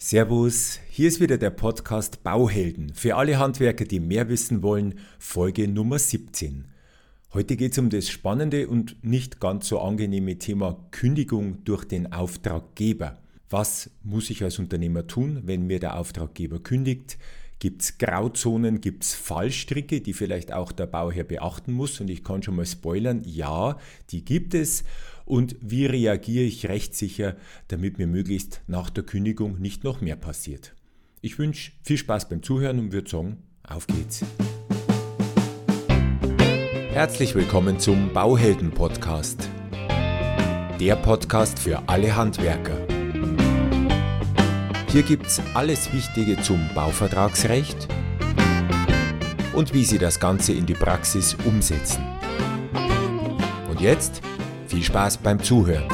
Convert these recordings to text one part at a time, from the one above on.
Servus, hier ist wieder der Podcast Bauhelden für alle Handwerker, die mehr wissen wollen, Folge Nummer 17. Heute geht es um das spannende und nicht ganz so angenehme Thema Kündigung durch den Auftraggeber. Was muss ich als Unternehmer tun, wenn mir der Auftraggeber kündigt? Gibt es Grauzonen, gibt es Fallstricke, die vielleicht auch der Bauherr beachten muss? Und ich kann schon mal spoilern, ja, die gibt es. Und wie reagiere ich rechtssicher, damit mir möglichst nach der Kündigung nicht noch mehr passiert? Ich wünsche viel Spaß beim Zuhören und würde sagen, auf geht's. Herzlich willkommen zum Bauhelden Podcast. Der Podcast für alle Handwerker hier gibt's alles Wichtige zum Bauvertragsrecht und wie Sie das Ganze in die Praxis umsetzen. Und jetzt viel Spaß beim Zuhören.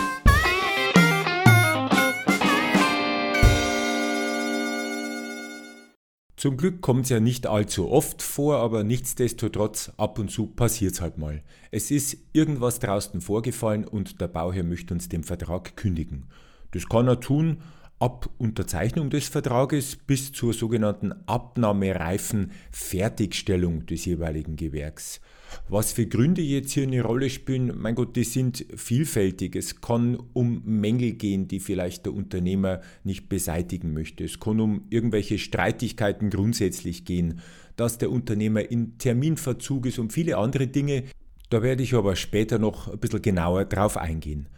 Zum Glück kommt es ja nicht allzu oft vor, aber nichtsdestotrotz ab und zu passiert es halt mal. Es ist irgendwas draußen vorgefallen und der Bauherr möchte uns den Vertrag kündigen. Das kann er tun, ab Unterzeichnung des Vertrages bis zur sogenannten abnahmereifen Fertigstellung des jeweiligen Gewerks. Was für Gründe jetzt hier eine Rolle spielen, mein Gott, die sind vielfältig. Es kann um Mängel gehen, die vielleicht der Unternehmer nicht beseitigen möchte. Es kann um irgendwelche Streitigkeiten grundsätzlich gehen, dass der Unternehmer in Terminverzug ist und viele andere Dinge. Da werde ich aber später noch ein bisschen genauer drauf eingehen.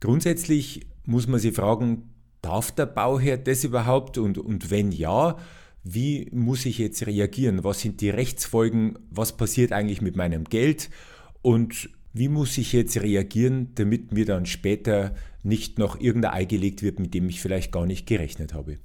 Grundsätzlich muss man sich fragen, Darf der Bauherr das überhaupt? Und, und wenn ja, wie muss ich jetzt reagieren? Was sind die Rechtsfolgen? Was passiert eigentlich mit meinem Geld? Und wie muss ich jetzt reagieren, damit mir dann später nicht noch irgendein Ei gelegt wird, mit dem ich vielleicht gar nicht gerechnet habe?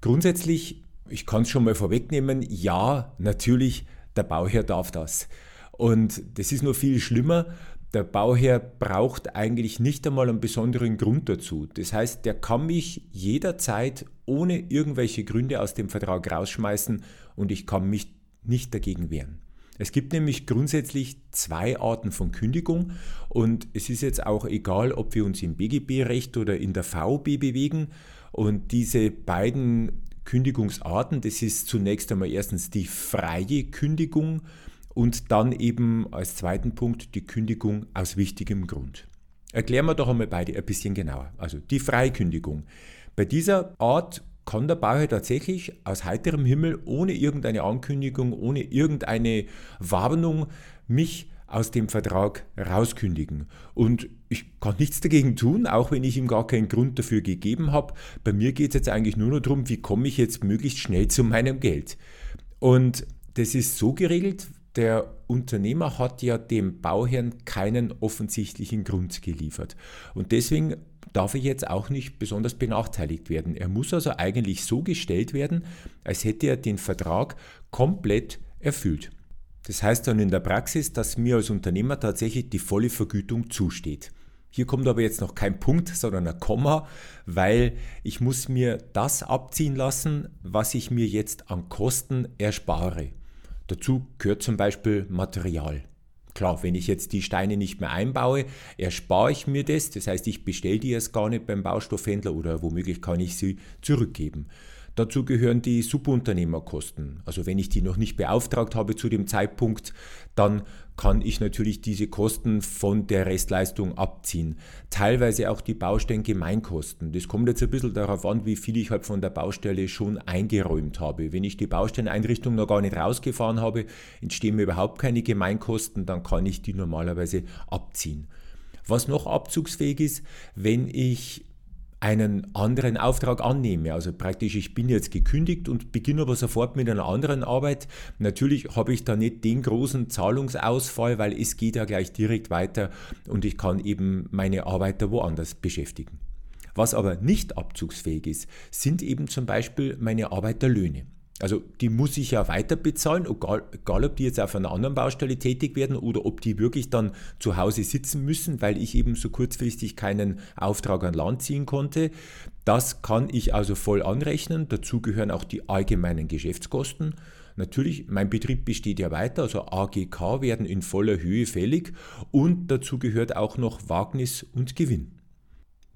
Grundsätzlich, ich kann es schon mal vorwegnehmen, ja, natürlich, der Bauherr darf das. Und das ist nur viel schlimmer, der Bauherr braucht eigentlich nicht einmal einen besonderen Grund dazu. Das heißt, der kann mich jederzeit ohne irgendwelche Gründe aus dem Vertrag rausschmeißen und ich kann mich nicht dagegen wehren. Es gibt nämlich grundsätzlich zwei Arten von Kündigung und es ist jetzt auch egal, ob wir uns im BGB-Recht oder in der VB bewegen und diese beiden Kündigungsarten, das ist zunächst einmal erstens die freie Kündigung und dann eben als zweiten Punkt die Kündigung aus wichtigem Grund. Erklären wir doch einmal beide ein bisschen genauer. Also die Freikündigung. Bei dieser Art kann der Bauherr tatsächlich aus heiterem Himmel ohne irgendeine Ankündigung, ohne irgendeine Warnung mich aus dem Vertrag rauskündigen. Und ich kann nichts dagegen tun, auch wenn ich ihm gar keinen Grund dafür gegeben habe. Bei mir geht es jetzt eigentlich nur noch darum, wie komme ich jetzt möglichst schnell zu meinem Geld. Und das ist so geregelt, der Unternehmer hat ja dem Bauherrn keinen offensichtlichen Grund geliefert. Und deswegen darf er jetzt auch nicht besonders benachteiligt werden. Er muss also eigentlich so gestellt werden, als hätte er den Vertrag komplett erfüllt. Das heißt dann in der Praxis, dass mir als Unternehmer tatsächlich die volle Vergütung zusteht. Hier kommt aber jetzt noch kein Punkt, sondern ein Komma, weil ich muss mir das abziehen lassen, was ich mir jetzt an Kosten erspare. Dazu gehört zum Beispiel Material. Klar, wenn ich jetzt die Steine nicht mehr einbaue, erspare ich mir das. Das heißt, ich bestelle die erst gar nicht beim Baustoffhändler oder womöglich kann ich sie zurückgeben. Dazu gehören die Subunternehmerkosten. Also wenn ich die noch nicht beauftragt habe zu dem Zeitpunkt, dann kann ich natürlich diese Kosten von der Restleistung abziehen. Teilweise auch die Baustellengemeinkosten. Das kommt jetzt ein bisschen darauf an, wie viel ich halt von der Baustelle schon eingeräumt habe. Wenn ich die Baustelleneinrichtung noch gar nicht rausgefahren habe, entstehen mir überhaupt keine Gemeinkosten, dann kann ich die normalerweise abziehen. Was noch abzugsfähig ist, wenn ich einen anderen Auftrag annehme. Also praktisch, ich bin jetzt gekündigt und beginne aber sofort mit einer anderen Arbeit. Natürlich habe ich da nicht den großen Zahlungsausfall, weil es geht ja gleich direkt weiter und ich kann eben meine Arbeiter woanders beschäftigen. Was aber nicht abzugsfähig ist, sind eben zum Beispiel meine Arbeiterlöhne. Also die muss ich ja weiter bezahlen, egal, egal, ob die jetzt auf einer anderen Baustelle tätig werden oder ob die wirklich dann zu Hause sitzen müssen, weil ich eben so kurzfristig keinen Auftrag an Land ziehen konnte. Das kann ich also voll anrechnen. Dazu gehören auch die allgemeinen Geschäftskosten. Natürlich, mein Betrieb besteht ja weiter, also AGK werden in voller Höhe fällig und dazu gehört auch noch Wagnis und Gewinn.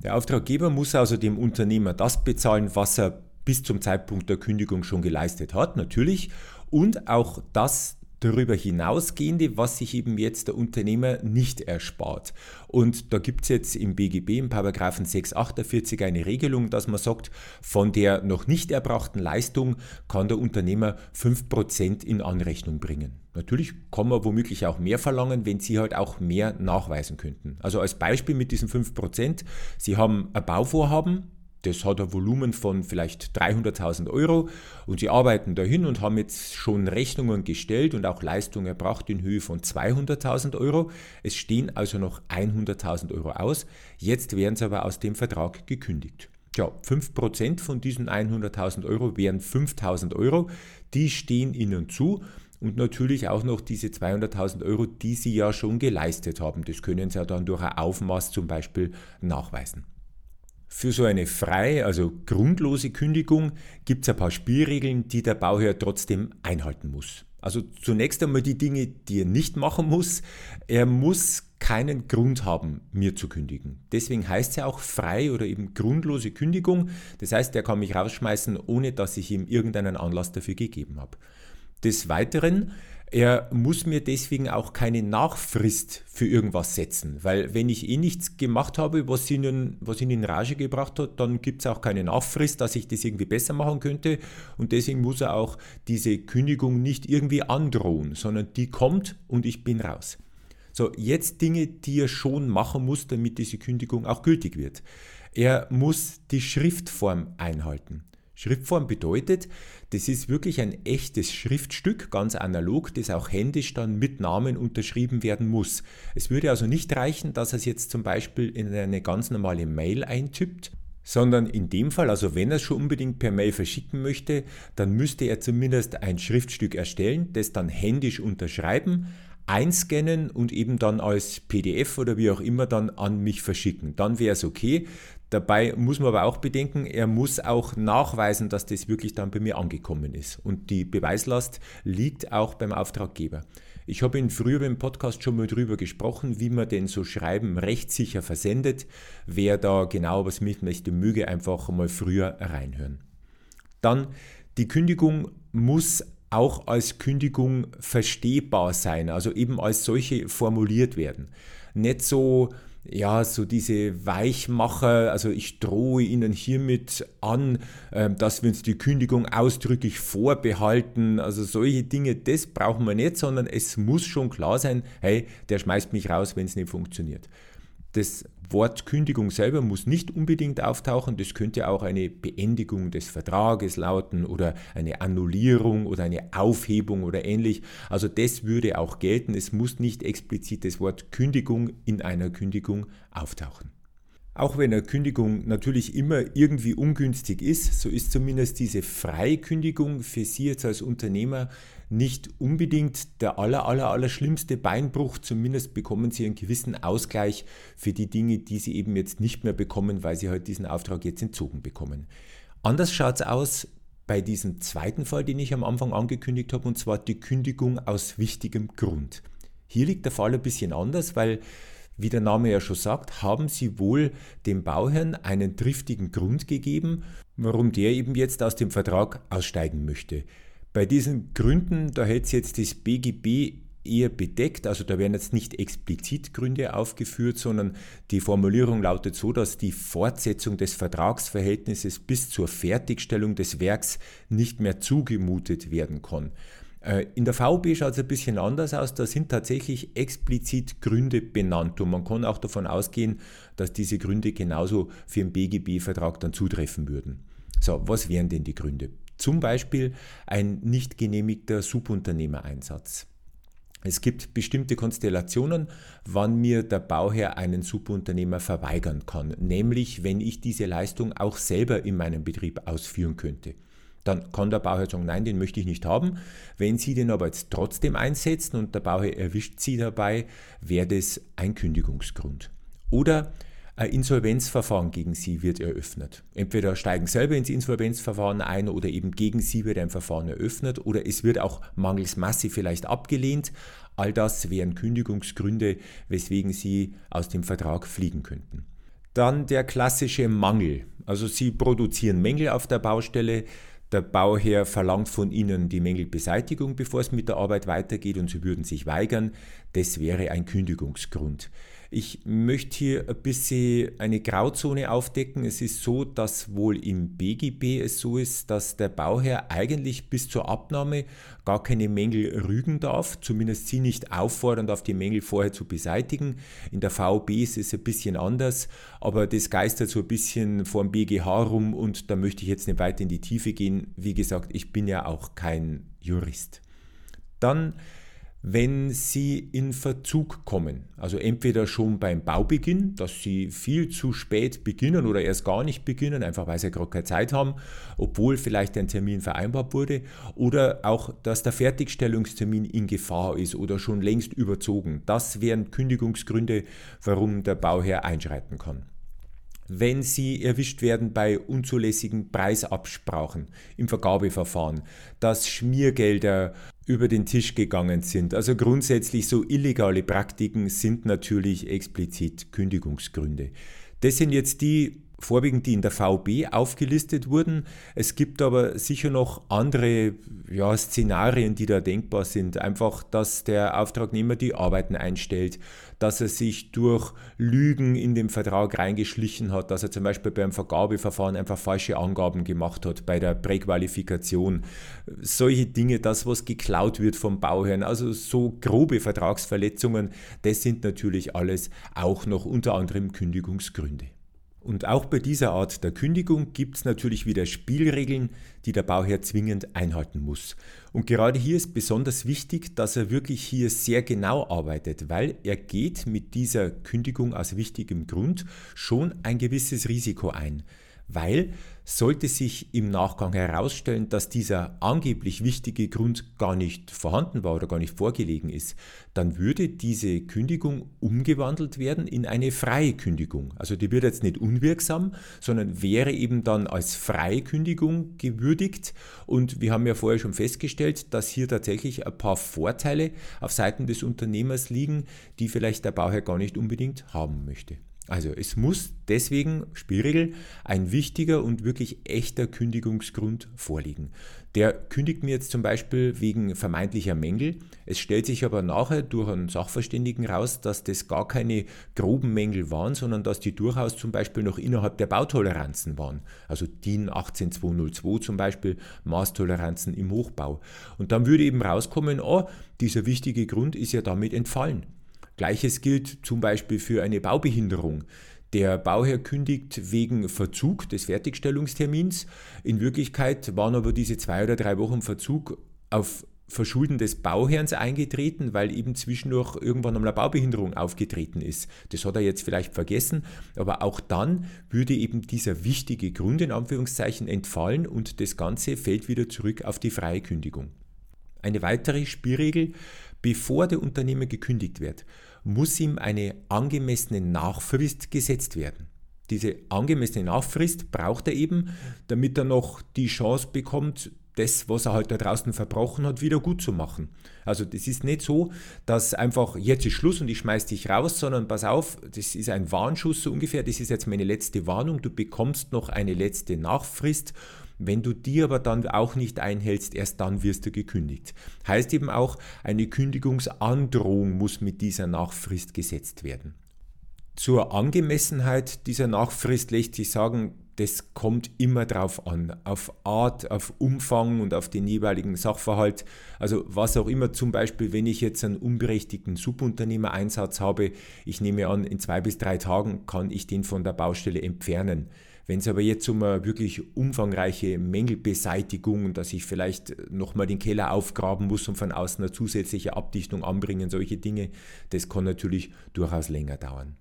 Der Auftraggeber muss also dem Unternehmer das bezahlen, was er bis zum Zeitpunkt der Kündigung schon geleistet hat, natürlich, und auch das darüber hinausgehende, was sich eben jetzt der Unternehmer nicht erspart. Und da gibt es jetzt im BGB, im Paragraphen 648, eine Regelung, dass man sagt, von der noch nicht erbrachten Leistung kann der Unternehmer 5% in Anrechnung bringen. Natürlich kann man womöglich auch mehr verlangen, wenn Sie halt auch mehr nachweisen könnten. Also als Beispiel mit diesen 5%, Sie haben ein Bauvorhaben, das hat ein Volumen von vielleicht 300.000 Euro und sie arbeiten dahin und haben jetzt schon Rechnungen gestellt und auch Leistungen erbracht in Höhe von 200.000 Euro. Es stehen also noch 100.000 Euro aus. Jetzt werden sie aber aus dem Vertrag gekündigt. Tja, 5% von diesen 100.000 Euro wären 5.000 Euro. Die stehen Ihnen zu und natürlich auch noch diese 200.000 Euro, die Sie ja schon geleistet haben. Das können Sie ja dann durch ein Aufmaß zum Beispiel nachweisen. Für so eine freie, also grundlose Kündigung gibt es ein paar Spielregeln, die der Bauherr trotzdem einhalten muss. Also zunächst einmal die Dinge, die er nicht machen muss. Er muss keinen Grund haben, mir zu kündigen. Deswegen heißt es ja auch frei oder eben grundlose Kündigung. Das heißt, er kann mich rausschmeißen, ohne dass ich ihm irgendeinen Anlass dafür gegeben habe. Des Weiteren er muss mir deswegen auch keine Nachfrist für irgendwas setzen, weil wenn ich eh nichts gemacht habe, was ihn, was ihn in Rage gebracht hat, dann gibt es auch keine Nachfrist, dass ich das irgendwie besser machen könnte und deswegen muss er auch diese Kündigung nicht irgendwie androhen, sondern die kommt und ich bin raus. So, jetzt Dinge, die er schon machen muss, damit diese Kündigung auch gültig wird. Er muss die Schriftform einhalten. Schriftform bedeutet, das ist wirklich ein echtes Schriftstück, ganz analog, das auch händisch dann mit Namen unterschrieben werden muss. Es würde also nicht reichen, dass er es jetzt zum Beispiel in eine ganz normale Mail eintippt, sondern in dem Fall, also wenn er es schon unbedingt per Mail verschicken möchte, dann müsste er zumindest ein Schriftstück erstellen, das dann händisch unterschreiben, einscannen und eben dann als PDF oder wie auch immer dann an mich verschicken. Dann wäre es okay. Dabei muss man aber auch bedenken, er muss auch nachweisen, dass das wirklich dann bei mir angekommen ist. Und die Beweislast liegt auch beim Auftraggeber. Ich habe in früheren Podcast schon mal darüber gesprochen, wie man denn so Schreiben rechtssicher versendet. Wer da genau was mit möchte, möge einfach mal früher reinhören. Dann die Kündigung muss auch als Kündigung verstehbar sein, also eben als solche formuliert werden. Nicht so, ja, so diese Weichmacher, also ich drohe Ihnen hiermit an, ähm, dass wir uns die Kündigung ausdrücklich vorbehalten, also solche Dinge, das brauchen wir nicht, sondern es muss schon klar sein, hey, der schmeißt mich raus, wenn es nicht funktioniert. Das Wort Kündigung selber muss nicht unbedingt auftauchen, das könnte auch eine Beendigung des Vertrages lauten oder eine Annullierung oder eine Aufhebung oder ähnlich. Also das würde auch gelten, es muss nicht explizit das Wort Kündigung in einer Kündigung auftauchen. Auch wenn eine Kündigung natürlich immer irgendwie ungünstig ist, so ist zumindest diese Freikündigung für Sie jetzt als Unternehmer nicht unbedingt der aller, aller, aller schlimmste Beinbruch. Zumindest bekommen Sie einen gewissen Ausgleich für die Dinge, die Sie eben jetzt nicht mehr bekommen, weil Sie halt diesen Auftrag jetzt entzogen bekommen. Anders schaut es aus bei diesem zweiten Fall, den ich am Anfang angekündigt habe, und zwar die Kündigung aus wichtigem Grund. Hier liegt der Fall ein bisschen anders, weil wie der Name ja schon sagt, haben sie wohl dem Bauherrn einen triftigen Grund gegeben, warum der eben jetzt aus dem Vertrag aussteigen möchte. Bei diesen Gründen, da hätte es jetzt das BGB eher bedeckt, also da werden jetzt nicht explizit Gründe aufgeführt, sondern die Formulierung lautet so, dass die Fortsetzung des Vertragsverhältnisses bis zur Fertigstellung des Werks nicht mehr zugemutet werden kann. Äh, in der VB schaut es ein bisschen anders aus. Da sind tatsächlich explizit Gründe benannt und man kann auch davon ausgehen, dass diese Gründe genauso für den BGB-Vertrag dann zutreffen würden. So, was wären denn die Gründe? Zum Beispiel ein nicht genehmigter Subunternehmereinsatz. Es gibt bestimmte Konstellationen, wann mir der Bauherr einen Subunternehmer verweigern kann, nämlich wenn ich diese Leistung auch selber in meinem Betrieb ausführen könnte. Dann kann der Bauherr sagen, nein, den möchte ich nicht haben. Wenn Sie den aber jetzt trotzdem einsetzen und der Bauherr erwischt Sie dabei, wäre das ein Kündigungsgrund. Oder ein Insolvenzverfahren gegen Sie wird eröffnet. Entweder steigen selber ins Insolvenzverfahren ein oder eben gegen Sie wird ein Verfahren eröffnet oder es wird auch mangels Masse vielleicht abgelehnt. All das wären Kündigungsgründe, weswegen Sie aus dem Vertrag fliegen könnten. Dann der klassische Mangel. Also Sie produzieren Mängel auf der Baustelle, der Bauherr verlangt von Ihnen die Mängelbeseitigung, bevor es mit der Arbeit weitergeht und Sie würden sich weigern. Das wäre ein Kündigungsgrund. Ich möchte hier ein bisschen eine Grauzone aufdecken. Es ist so, dass wohl im BGB es so ist, dass der Bauherr eigentlich bis zur Abnahme gar keine Mängel rügen darf, zumindest sie nicht auffordernd auf die Mängel vorher zu beseitigen. In der VB ist es ein bisschen anders, aber das geistert so ein bisschen vor dem BGH rum und da möchte ich jetzt nicht weiter in die Tiefe gehen. Wie gesagt, ich bin ja auch kein Jurist. Dann wenn sie in Verzug kommen. Also entweder schon beim Baubeginn, dass sie viel zu spät beginnen oder erst gar nicht beginnen, einfach weil sie gerade keine Zeit haben, obwohl vielleicht ein Termin vereinbart wurde, oder auch, dass der Fertigstellungstermin in Gefahr ist oder schon längst überzogen. Das wären Kündigungsgründe, warum der Bauherr einschreiten kann wenn sie erwischt werden bei unzulässigen Preisabsprachen im Vergabeverfahren, dass Schmiergelder über den Tisch gegangen sind. Also grundsätzlich so illegale Praktiken sind natürlich explizit Kündigungsgründe. Das sind jetzt die vorwiegend die in der VB aufgelistet wurden. Es gibt aber sicher noch andere ja, Szenarien, die da denkbar sind. Einfach, dass der Auftragnehmer die Arbeiten einstellt, dass er sich durch Lügen in den Vertrag reingeschlichen hat, dass er zum Beispiel beim Vergabeverfahren einfach falsche Angaben gemacht hat bei der Präqualifikation. Solche Dinge, das, was geklaut wird vom Bauherrn, also so grobe Vertragsverletzungen, das sind natürlich alles auch noch unter anderem Kündigungsgründe. Und auch bei dieser Art der Kündigung gibt es natürlich wieder Spielregeln, die der Bauherr zwingend einhalten muss. Und gerade hier ist besonders wichtig, dass er wirklich hier sehr genau arbeitet, weil er geht mit dieser Kündigung aus wichtigem Grund schon ein gewisses Risiko ein weil sollte sich im Nachgang herausstellen, dass dieser angeblich wichtige Grund gar nicht vorhanden war oder gar nicht vorgelegen ist, dann würde diese Kündigung umgewandelt werden in eine freie Kündigung. Also die wird jetzt nicht unwirksam, sondern wäre eben dann als freie Kündigung gewürdigt. Und wir haben ja vorher schon festgestellt, dass hier tatsächlich ein paar Vorteile auf Seiten des Unternehmers liegen, die vielleicht der Bauherr gar nicht unbedingt haben möchte. Also es muss deswegen, Spielregel, ein wichtiger und wirklich echter Kündigungsgrund vorliegen. Der kündigt mir jetzt zum Beispiel wegen vermeintlicher Mängel. Es stellt sich aber nachher durch einen Sachverständigen raus, dass das gar keine groben Mängel waren, sondern dass die durchaus zum Beispiel noch innerhalb der Bautoleranzen waren. Also DIN 18202 zum Beispiel, Maßtoleranzen im Hochbau. Und dann würde eben rauskommen, oh, dieser wichtige Grund ist ja damit entfallen. Gleiches gilt zum Beispiel für eine Baubehinderung. Der Bauherr kündigt wegen Verzug des Fertigstellungstermins. In Wirklichkeit waren aber diese zwei oder drei Wochen Verzug auf Verschulden des Bauherrns eingetreten, weil eben zwischendurch irgendwann einmal eine Baubehinderung aufgetreten ist. Das hat er jetzt vielleicht vergessen, aber auch dann würde eben dieser wichtige Grund in Anführungszeichen entfallen und das Ganze fällt wieder zurück auf die freie Kündigung. Eine weitere Spielregel, bevor der Unternehmer gekündigt wird, muss ihm eine angemessene Nachfrist gesetzt werden. Diese angemessene Nachfrist braucht er eben, damit er noch die Chance bekommt, das, was er halt da draußen verbrochen hat, wieder gut zu machen. Also das ist nicht so, dass einfach jetzt ist Schluss und ich schmeiß dich raus, sondern pass auf, das ist ein Warnschuss so ungefähr, das ist jetzt meine letzte Warnung, du bekommst noch eine letzte Nachfrist wenn du die aber dann auch nicht einhältst, erst dann wirst du gekündigt. Heißt eben auch, eine Kündigungsandrohung muss mit dieser Nachfrist gesetzt werden. Zur Angemessenheit dieser Nachfrist lässt sich sagen, das kommt immer drauf an, auf Art, auf Umfang und auf den jeweiligen Sachverhalt. Also was auch immer, zum Beispiel, wenn ich jetzt einen unberechtigten Subunternehmereinsatz habe, ich nehme an, in zwei bis drei Tagen kann ich den von der Baustelle entfernen. Wenn es aber jetzt um eine wirklich umfangreiche Mängelbeseitigung, dass ich vielleicht nochmal den Keller aufgraben muss und von außen eine zusätzliche Abdichtung anbringen, solche Dinge, das kann natürlich durchaus länger dauern.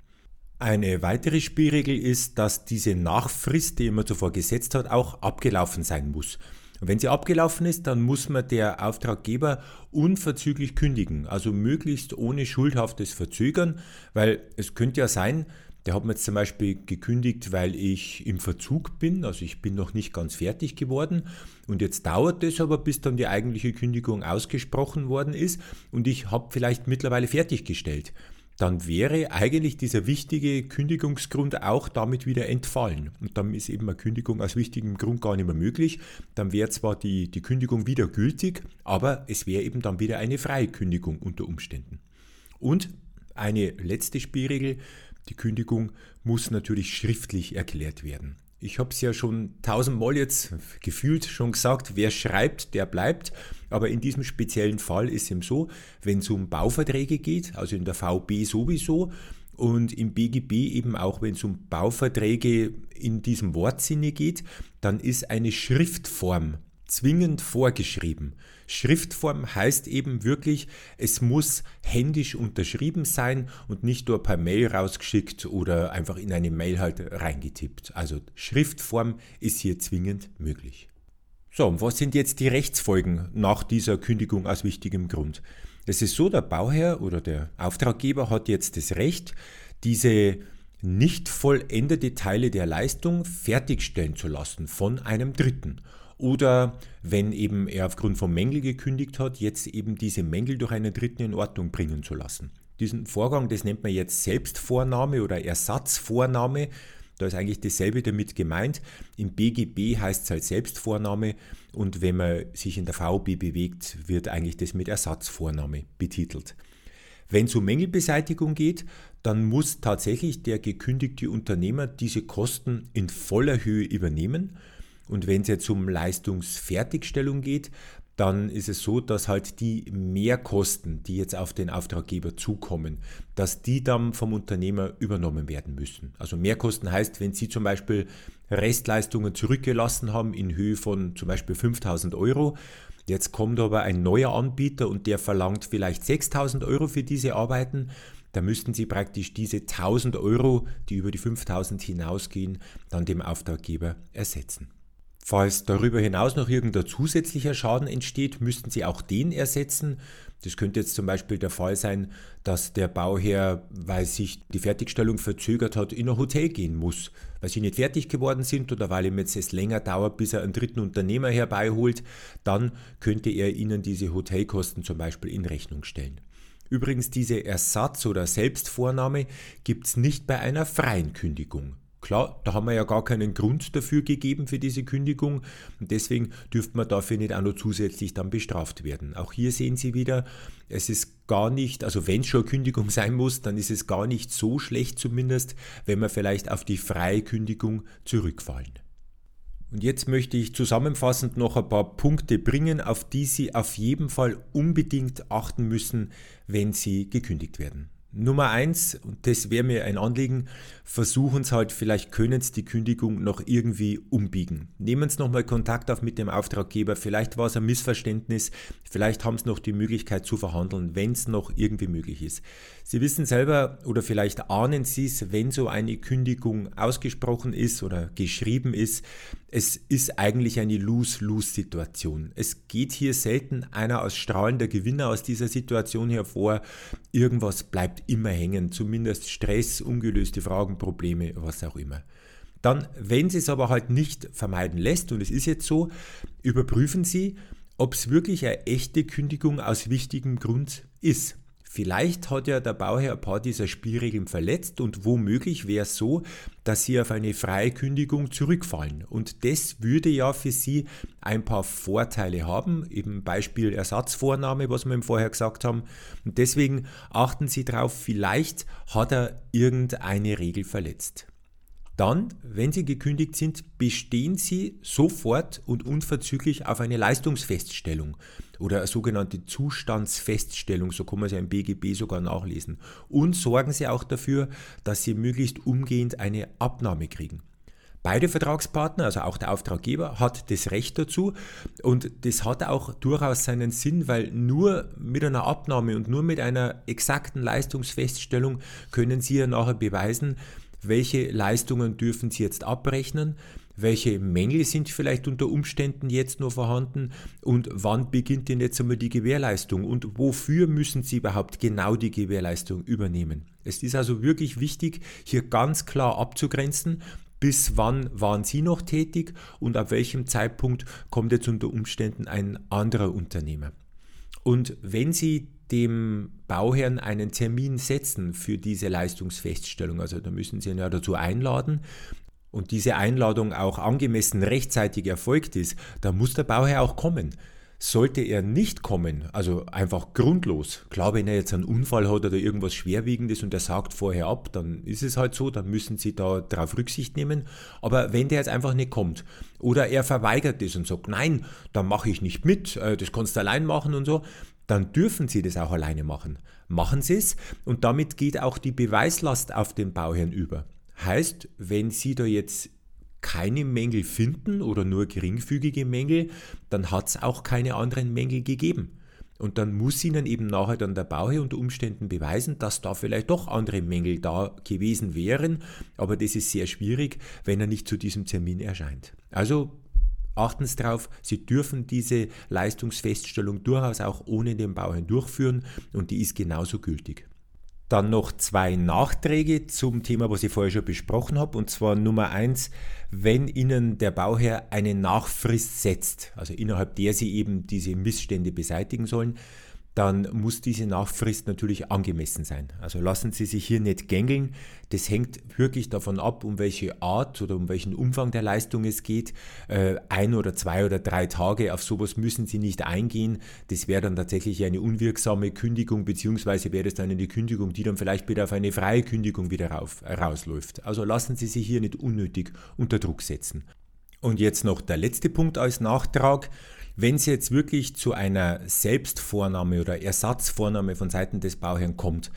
Eine weitere Spielregel ist, dass diese Nachfrist, die man zuvor gesetzt hat, auch abgelaufen sein muss. Und wenn sie abgelaufen ist, dann muss man der Auftraggeber unverzüglich kündigen, also möglichst ohne schuldhaftes Verzögern, weil es könnte ja sein, der hat mir jetzt zum Beispiel gekündigt, weil ich im Verzug bin, also ich bin noch nicht ganz fertig geworden. Und jetzt dauert es aber, bis dann die eigentliche Kündigung ausgesprochen worden ist und ich habe vielleicht mittlerweile fertiggestellt. dann wäre eigentlich dieser wichtige Kündigungsgrund auch damit wieder entfallen. Und dann ist eben eine Kündigung aus wichtigem Grund gar nicht mehr möglich. Dann wäre zwar die, die Kündigung wieder gültig, aber es wäre eben dann wieder eine freie Kündigung unter Umständen. Und eine letzte Spielregel, die Kündigung muss natürlich schriftlich erklärt werden. Ich habe es ja schon tausendmal jetzt gefühlt schon gesagt, wer schreibt, der bleibt. Aber in diesem speziellen Fall ist es eben so, wenn es um Bauverträge geht, also in der VB sowieso und im BGB eben auch, wenn es um Bauverträge in diesem Wortsinne geht, dann ist eine Schriftform zwingend vorgeschrieben. Schriftform heißt eben wirklich, es muss händisch unterschrieben sein und nicht nur per Mail rausgeschickt oder einfach in eine Mail halt reingetippt. Also Schriftform ist hier zwingend möglich. So, und was sind jetzt die Rechtsfolgen nach dieser Kündigung aus wichtigem Grund? Es ist so, der Bauherr oder der Auftraggeber hat jetzt das Recht, diese nicht vollendete Teile der Leistung fertigstellen zu lassen von einem Dritten oder wenn eben er aufgrund von Mängel gekündigt hat, jetzt eben diese Mängel durch einen Dritten in Ordnung bringen zu lassen. Diesen Vorgang, das nennt man jetzt Selbstvornahme oder Ersatzvornahme. Da ist eigentlich dasselbe damit gemeint. Im BGB heißt es halt Selbstvornahme und wenn man sich in der VB bewegt, wird eigentlich das mit Ersatzvornahme betitelt. Wenn es um Mängelbeseitigung geht, dann muss tatsächlich der gekündigte Unternehmer diese Kosten in voller Höhe übernehmen und wenn es jetzt um Leistungsfertigstellung geht, dann ist es so, dass halt die Mehrkosten, die jetzt auf den Auftraggeber zukommen, dass die dann vom Unternehmer übernommen werden müssen. Also Mehrkosten heißt, wenn Sie zum Beispiel Restleistungen zurückgelassen haben in Höhe von zum Beispiel 5000 Euro, jetzt kommt aber ein neuer Anbieter und der verlangt vielleicht 6000 Euro für diese Arbeiten, da müssten Sie praktisch diese 1000 Euro, die über die 5000 hinausgehen, dann dem Auftraggeber ersetzen. Falls darüber hinaus noch irgendein zusätzlicher Schaden entsteht, müssten Sie auch den ersetzen. Das könnte jetzt zum Beispiel der Fall sein, dass der Bauherr, weil sich die Fertigstellung verzögert hat, in ein Hotel gehen muss, weil sie nicht fertig geworden sind oder weil ihm jetzt es länger dauert, bis er einen dritten Unternehmer herbeiholt, dann könnte er Ihnen diese Hotelkosten zum Beispiel in Rechnung stellen. Übrigens, diese Ersatz- oder Selbstvornahme gibt es nicht bei einer freien Kündigung. Klar, da haben wir ja gar keinen Grund dafür gegeben für diese Kündigung und deswegen dürfte man dafür nicht auch noch zusätzlich dann bestraft werden. Auch hier sehen Sie wieder, es ist gar nicht, also wenn es schon Kündigung sein muss, dann ist es gar nicht so schlecht zumindest, wenn wir vielleicht auf die freie Kündigung zurückfallen. Und jetzt möchte ich zusammenfassend noch ein paar Punkte bringen, auf die Sie auf jeden Fall unbedingt achten müssen, wenn Sie gekündigt werden. Nummer eins, und das wäre mir ein Anliegen, versuchen es halt, vielleicht können Sie die Kündigung noch irgendwie umbiegen. Nehmen Sie nochmal Kontakt auf mit dem Auftraggeber, vielleicht war es ein Missverständnis, vielleicht haben Sie noch die Möglichkeit zu verhandeln, wenn es noch irgendwie möglich ist. Sie wissen selber oder vielleicht ahnen Sie es, wenn so eine Kündigung ausgesprochen ist oder geschrieben ist, es ist eigentlich eine Lose-Lose-Situation. Es geht hier selten einer als strahlender Gewinner aus dieser Situation hervor. Irgendwas bleibt immer hängen, zumindest Stress, ungelöste Fragen, Probleme, was auch immer. Dann, wenn Sie es aber halt nicht vermeiden lässt, und es ist jetzt so, überprüfen Sie, ob es wirklich eine echte Kündigung aus wichtigem Grund ist. Vielleicht hat ja der Bauherr ein paar dieser Spielregeln verletzt und womöglich wäre es so, dass Sie auf eine Freikündigung zurückfallen. Und das würde ja für Sie ein paar Vorteile haben, eben Beispiel Ersatzvornahme, was wir ihm vorher gesagt haben. Und deswegen achten Sie darauf, vielleicht hat er irgendeine Regel verletzt. Dann, wenn Sie gekündigt sind, bestehen Sie sofort und unverzüglich auf eine Leistungsfeststellung oder eine sogenannte Zustandsfeststellung, so kann man es ja im BGB sogar nachlesen. Und sorgen Sie auch dafür, dass Sie möglichst umgehend eine Abnahme kriegen. Beide Vertragspartner, also auch der Auftraggeber, hat das Recht dazu und das hat auch durchaus seinen Sinn, weil nur mit einer Abnahme und nur mit einer exakten Leistungsfeststellung können Sie ja nachher beweisen, welche Leistungen dürfen Sie jetzt abrechnen, welche Mängel sind vielleicht unter Umständen jetzt noch vorhanden und wann beginnt denn jetzt einmal die Gewährleistung und wofür müssen Sie überhaupt genau die Gewährleistung übernehmen. Es ist also wirklich wichtig, hier ganz klar abzugrenzen, bis wann waren Sie noch tätig und ab welchem Zeitpunkt kommt jetzt unter Umständen ein anderer Unternehmer. Und wenn Sie dem Bauherrn einen Termin setzen für diese Leistungsfeststellung, also da müssen Sie ihn ja dazu einladen, und diese Einladung auch angemessen rechtzeitig erfolgt ist, dann muss der Bauherr auch kommen. Sollte er nicht kommen, also einfach grundlos, klar, wenn er jetzt einen Unfall hat oder irgendwas Schwerwiegendes und er sagt vorher ab, dann ist es halt so, dann müssen Sie da darauf Rücksicht nehmen. Aber wenn der jetzt einfach nicht kommt oder er verweigert es und sagt, nein, dann mache ich nicht mit, äh, das kannst du allein machen und so, dann dürfen Sie das auch alleine machen. Machen Sie es und damit geht auch die Beweislast auf den Bauherrn über. Heißt, wenn Sie da jetzt keine Mängel finden oder nur geringfügige Mängel, dann hat es auch keine anderen Mängel gegeben. Und dann muss Ihnen eben nachher dann der Bauherr unter Umständen beweisen, dass da vielleicht doch andere Mängel da gewesen wären. Aber das ist sehr schwierig, wenn er nicht zu diesem Termin erscheint. Also achten Sie darauf, Sie dürfen diese Leistungsfeststellung durchaus auch ohne den Bauherrn durchführen und die ist genauso gültig. Dann noch zwei Nachträge zum Thema, was ich vorher schon besprochen habe. Und zwar Nummer eins, wenn Ihnen der Bauherr eine Nachfrist setzt, also innerhalb der Sie eben diese Missstände beseitigen sollen, dann muss diese Nachfrist natürlich angemessen sein. Also lassen Sie sich hier nicht gängeln. Das hängt wirklich davon ab, um welche Art oder um welchen Umfang der Leistung es geht. Äh, ein oder zwei oder drei Tage, auf sowas müssen Sie nicht eingehen. Das wäre dann tatsächlich eine unwirksame Kündigung, beziehungsweise wäre das dann eine Kündigung, die dann vielleicht wieder auf eine freie Kündigung wieder rauf, rausläuft. Also lassen Sie sich hier nicht unnötig unter Druck setzen. Und jetzt noch der letzte Punkt als Nachtrag. Wenn es jetzt wirklich zu einer Selbstvornahme oder Ersatzvornahme von Seiten des Bauherrn kommt,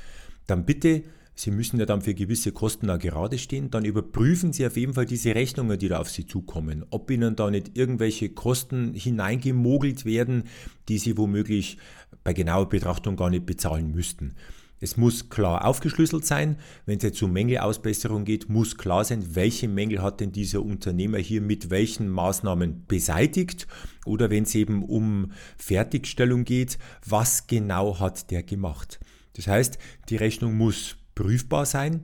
dann bitte, Sie müssen ja dann für gewisse Kosten da gerade stehen, dann überprüfen Sie auf jeden Fall diese Rechnungen, die da auf Sie zukommen, ob Ihnen da nicht irgendwelche Kosten hineingemogelt werden, die Sie womöglich bei genauer Betrachtung gar nicht bezahlen müssten. Es muss klar aufgeschlüsselt sein. Wenn es jetzt um Mängelausbesserung geht, muss klar sein, welche Mängel hat denn dieser Unternehmer hier mit welchen Maßnahmen beseitigt. Oder wenn es eben um Fertigstellung geht, was genau hat der gemacht. Das heißt, die Rechnung muss prüfbar sein,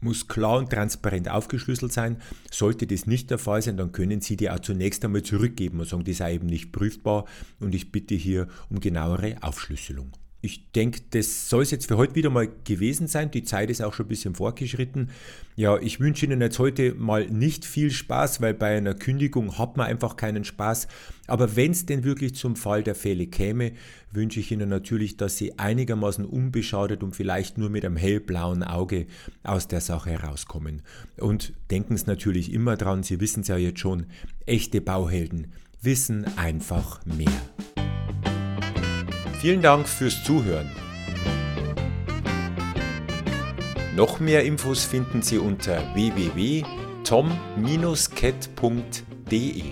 muss klar und transparent aufgeschlüsselt sein. Sollte das nicht der Fall sein, dann können Sie die auch zunächst einmal zurückgeben und sagen, die sei eben nicht prüfbar und ich bitte hier um genauere Aufschlüsselung. Ich denke, das soll es jetzt für heute wieder mal gewesen sein. Die Zeit ist auch schon ein bisschen fortgeschritten. Ja, ich wünsche Ihnen jetzt heute mal nicht viel Spaß, weil bei einer Kündigung hat man einfach keinen Spaß. Aber wenn es denn wirklich zum Fall der Fälle käme, wünsche ich Ihnen natürlich, dass Sie einigermaßen unbeschadet und vielleicht nur mit einem hellblauen Auge aus der Sache herauskommen. Und denken Sie natürlich immer dran, Sie wissen es ja jetzt schon, echte Bauhelden wissen einfach mehr. Vielen Dank fürs Zuhören. Noch mehr Infos finden Sie unter www.tom-cat.de.